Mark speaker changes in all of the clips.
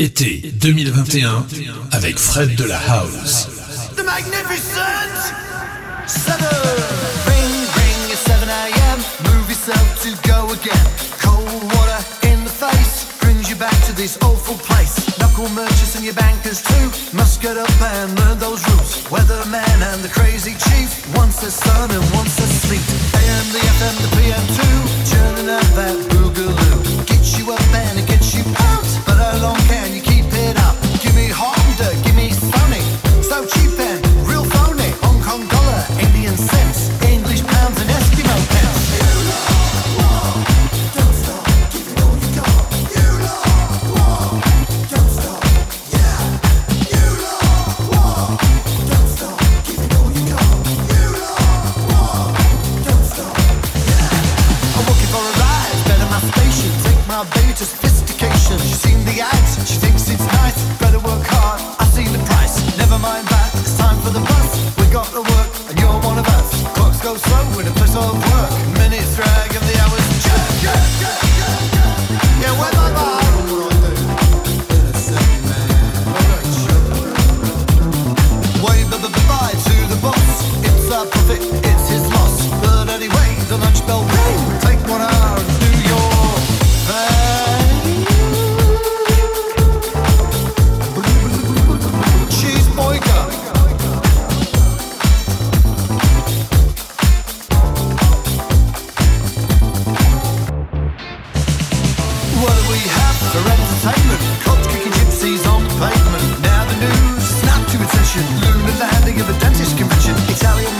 Speaker 1: Été 2021 avec Fred de la House.
Speaker 2: The Magnificent Seven. Ring, ring, it's 7 a.m. Move yourself to go again. Cold water in the face brings you back to this awful place. Knuckle merchants and your bankers too must get up and learn those rules. Weatherman and the crazy chief, the sun and the sleep. AM, the FM, the PM too, churning out that boogaloo. Get you up and long can you keep it up? Give me heart. so getting of a dentist convention. Italian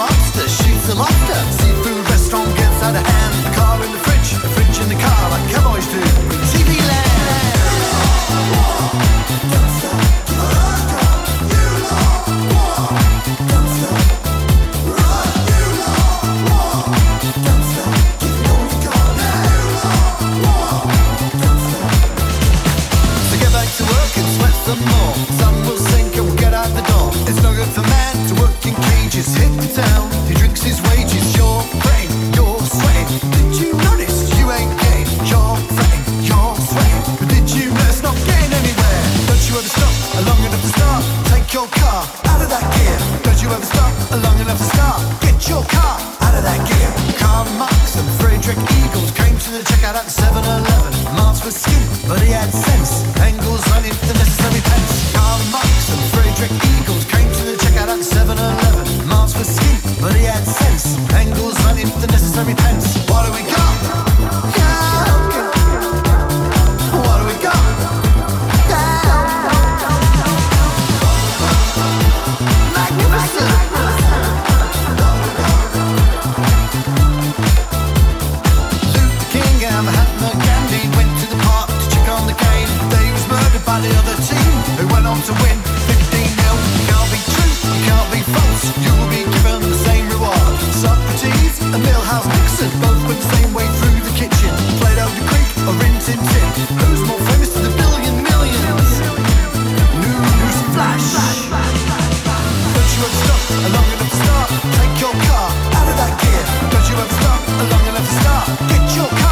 Speaker 2: get your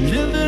Speaker 3: Living